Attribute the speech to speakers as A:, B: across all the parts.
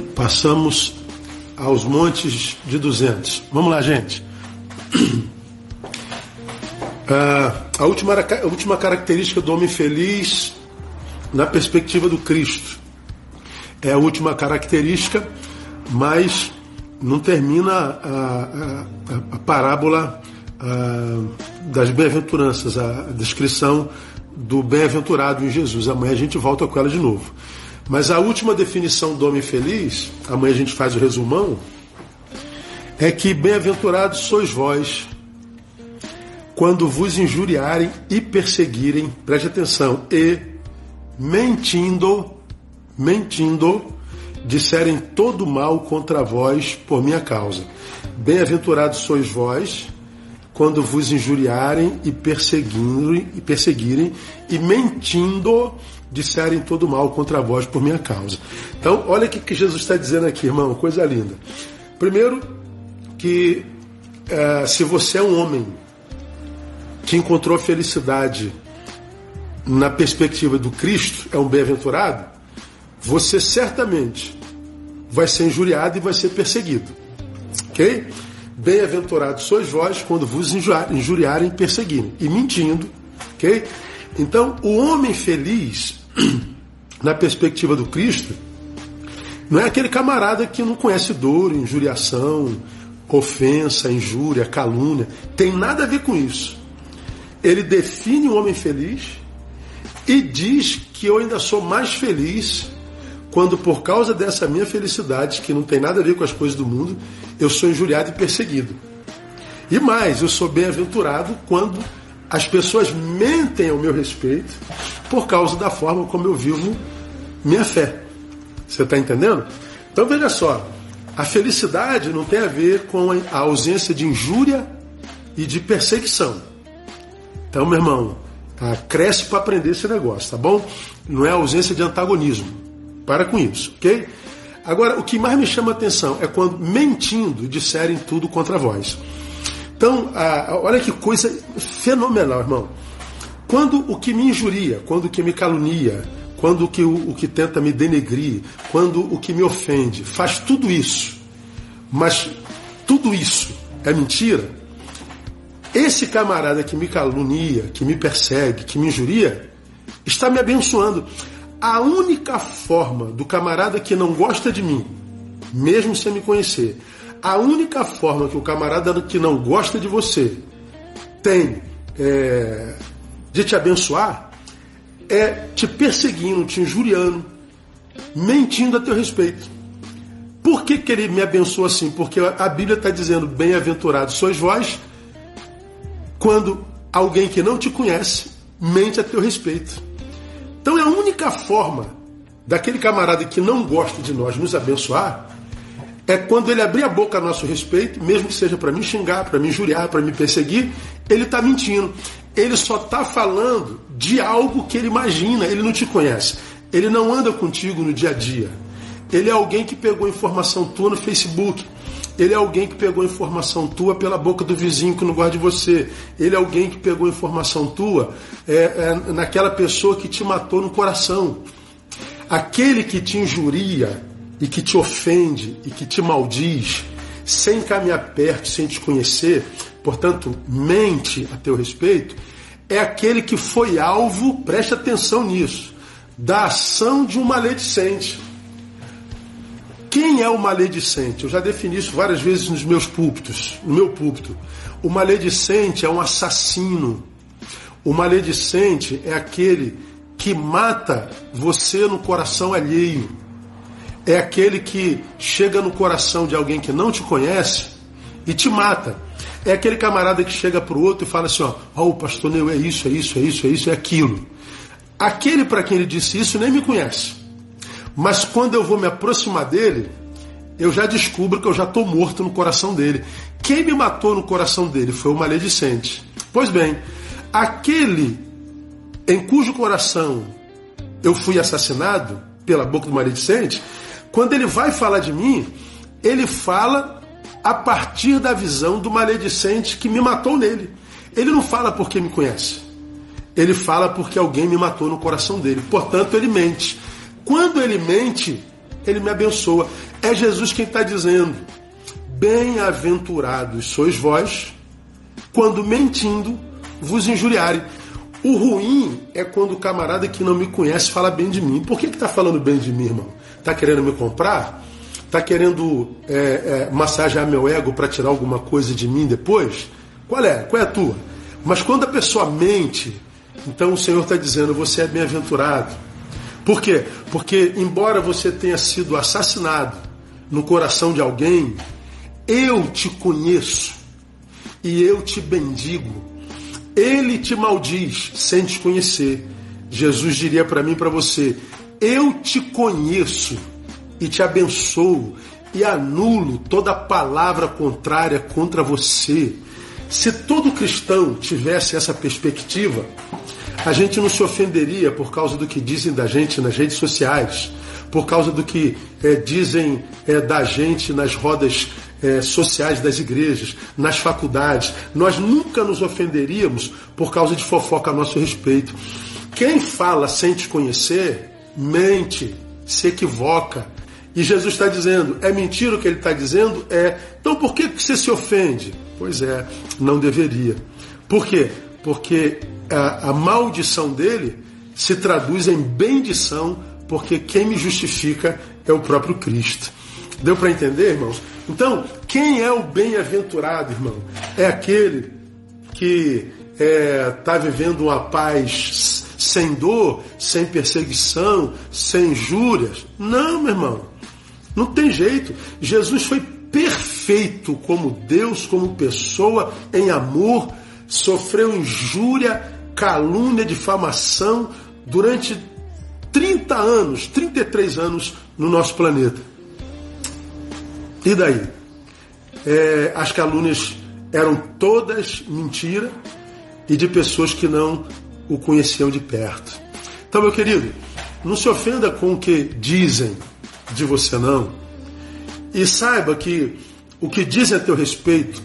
A: Passamos aos montes de 200. Vamos lá, gente. Ah, a, última, a última característica do homem feliz na perspectiva do Cristo. É a última característica, mas não termina a, a, a parábola das bem-aventuranças, a descrição do bem-aventurado em Jesus. Amanhã a gente volta com ela de novo. Mas a última definição do homem feliz, amanhã a gente faz o resumão, é que bem-aventurados sois vós quando vos injuriarem e perseguirem, preste atenção, e mentindo, mentindo, disserem todo mal contra vós por minha causa. Bem-aventurados sois vós quando vos injuriarem e perseguirem, e perseguirem e mentindo disserem todo mal contra vós por minha causa. Então, olha o que Jesus está dizendo aqui, irmão, coisa linda. Primeiro, que é, se você é um homem que encontrou felicidade na perspectiva do Cristo, é um bem-aventurado, você certamente vai ser injuriado e vai ser perseguido. Ok? Bem-aventurados sois vós quando vos injuriarem perseguirem, e mentindo. ok? Então, o homem feliz, na perspectiva do Cristo, não é aquele camarada que não conhece dor, injuriação, ofensa, injúria, calúnia. Tem nada a ver com isso. Ele define o homem feliz e diz que eu ainda sou mais feliz quando, por causa dessa minha felicidade, que não tem nada a ver com as coisas do mundo, eu sou injuriado e perseguido. E mais, eu sou bem-aventurado quando as pessoas mentem ao meu respeito por causa da forma como eu vivo minha fé. Você está entendendo? Então veja só, a felicidade não tem a ver com a ausência de injúria e de perseguição. Então, meu irmão, tá? cresce para aprender esse negócio, tá bom? Não é a ausência de antagonismo. Para com isso, ok? Agora, o que mais me chama a atenção é quando, mentindo, disserem tudo contra vós. Então, olha que coisa fenomenal, irmão. Quando o que me injuria, quando o que me calunia, quando o que, o, o que tenta me denegrir, quando o que me ofende, faz tudo isso, mas tudo isso é mentira, esse camarada que me calunia, que me persegue, que me injuria, está me abençoando. A única forma do camarada que não gosta de mim, mesmo sem me conhecer, a única forma que o camarada que não gosta de você tem é, de te abençoar é te perseguindo, te injuriando, mentindo a teu respeito. Por que, que ele me abençoa assim? Porque a Bíblia está dizendo: bem-aventurados sois vós, quando alguém que não te conhece mente a teu respeito. Então é a única forma daquele camarada que não gosta de nós nos abençoar é quando ele abrir a boca a nosso respeito, mesmo que seja para me xingar, para me injuriar, para me perseguir, ele está mentindo. Ele só está falando de algo que ele imagina, ele não te conhece. Ele não anda contigo no dia a dia. Ele é alguém que pegou informação tua no Facebook. Ele é alguém que pegou informação tua pela boca do vizinho que não gosta de você. Ele é alguém que pegou informação tua é, é, naquela pessoa que te matou no coração. Aquele que te injuria e que te ofende e que te maldiz, sem caminhar perto, sem te conhecer, portanto, mente a teu respeito, é aquele que foi alvo, preste atenção nisso, da ação de um maledicente. Quem é o maledicente? Eu já defini isso várias vezes nos meus púlpitos, no meu púlpito. O maledicente é um assassino. O maledicente é aquele que mata você no coração alheio. É aquele que chega no coração de alguém que não te conhece e te mata. É aquele camarada que chega para o outro e fala assim: ó, oh, o pastor Neu é isso, é isso, é isso, é isso, é aquilo. Aquele para quem ele disse isso nem me conhece. Mas quando eu vou me aproximar dele, eu já descubro que eu já estou morto no coração dele. Quem me matou no coração dele foi o maledicente. Pois bem, aquele em cujo coração eu fui assassinado pela boca do maledicente, quando ele vai falar de mim, ele fala a partir da visão do maledicente que me matou nele. Ele não fala porque me conhece. Ele fala porque alguém me matou no coração dele. Portanto, ele mente. Quando ele mente, ele me abençoa. É Jesus quem está dizendo: Bem-aventurados sois vós, quando mentindo vos injuriarem. O ruim é quando o camarada que não me conhece fala bem de mim. Por que está falando bem de mim, irmão? Está querendo me comprar? Está querendo é, é, massagear meu ego para tirar alguma coisa de mim depois? Qual é? Qual é a tua? Mas quando a pessoa mente, então o Senhor está dizendo: você é bem-aventurado. Por quê? Porque, embora você tenha sido assassinado no coração de alguém, eu te conheço e eu te bendigo. Ele te maldiz sem te conhecer. Jesus diria para mim e para você: Eu te conheço e te abençoo e anulo toda palavra contrária contra você. Se todo cristão tivesse essa perspectiva, a gente não se ofenderia por causa do que dizem da gente nas redes sociais, por causa do que é, dizem é, da gente nas rodas é, sociais das igrejas, nas faculdades. Nós nunca nos ofenderíamos por causa de fofoca a nosso respeito. Quem fala sem te conhecer, mente, se equivoca. E Jesus está dizendo, é mentira o que ele está dizendo? É. Então por que você se ofende? Pois é, não deveria. Por quê? Porque a, a maldição dele se traduz em bendição, porque quem me justifica é o próprio Cristo. Deu para entender, irmãos? Então, quem é o bem-aventurado, irmão? É aquele que está é, tá vivendo uma paz sem dor, sem perseguição, sem injúrias. Não, meu irmão. Não tem jeito. Jesus foi perfeito como Deus, como pessoa, em amor, sofreu injúria, calúnia, difamação durante 30 anos, 33 anos no nosso planeta. E daí? É, as calúnias eram todas mentira e de pessoas que não o conheciam de perto. Então, meu querido, não se ofenda com o que dizem de você, não. E saiba que o que dizem a teu respeito,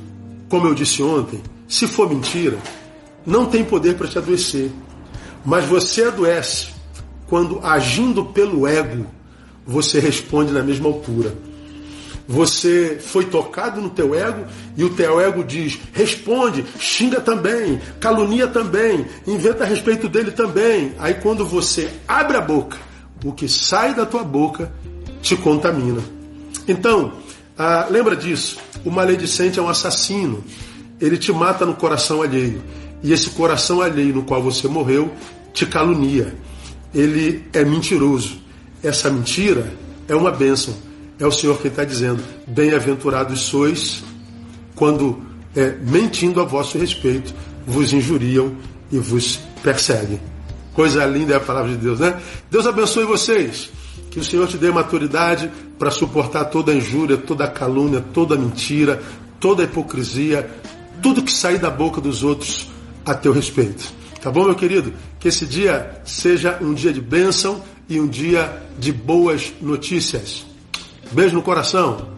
A: como eu disse ontem, se for mentira, não tem poder para te adoecer. Mas você adoece quando, agindo pelo ego, você responde na mesma altura. Você foi tocado no teu ego e o teu ego diz: responde, xinga também, calunia também, inventa a respeito dele também. Aí quando você abre a boca, o que sai da tua boca te contamina. Então, ah, lembra disso: o maledicente é um assassino, ele te mata no coração alheio. E esse coração alheio no qual você morreu te calunia. Ele é mentiroso. Essa mentira é uma bênção é o Senhor quem está dizendo: Bem-aventurados sois quando, é, mentindo a vosso respeito, vos injuriam e vos perseguem. Coisa linda é a palavra de Deus, né? Deus abençoe vocês. Que o Senhor te dê maturidade para suportar toda injúria, toda calúnia, toda mentira, toda hipocrisia, tudo que sair da boca dos outros a teu respeito. Tá bom, meu querido? Que esse dia seja um dia de bênção e um dia de boas notícias. Beijo no coração.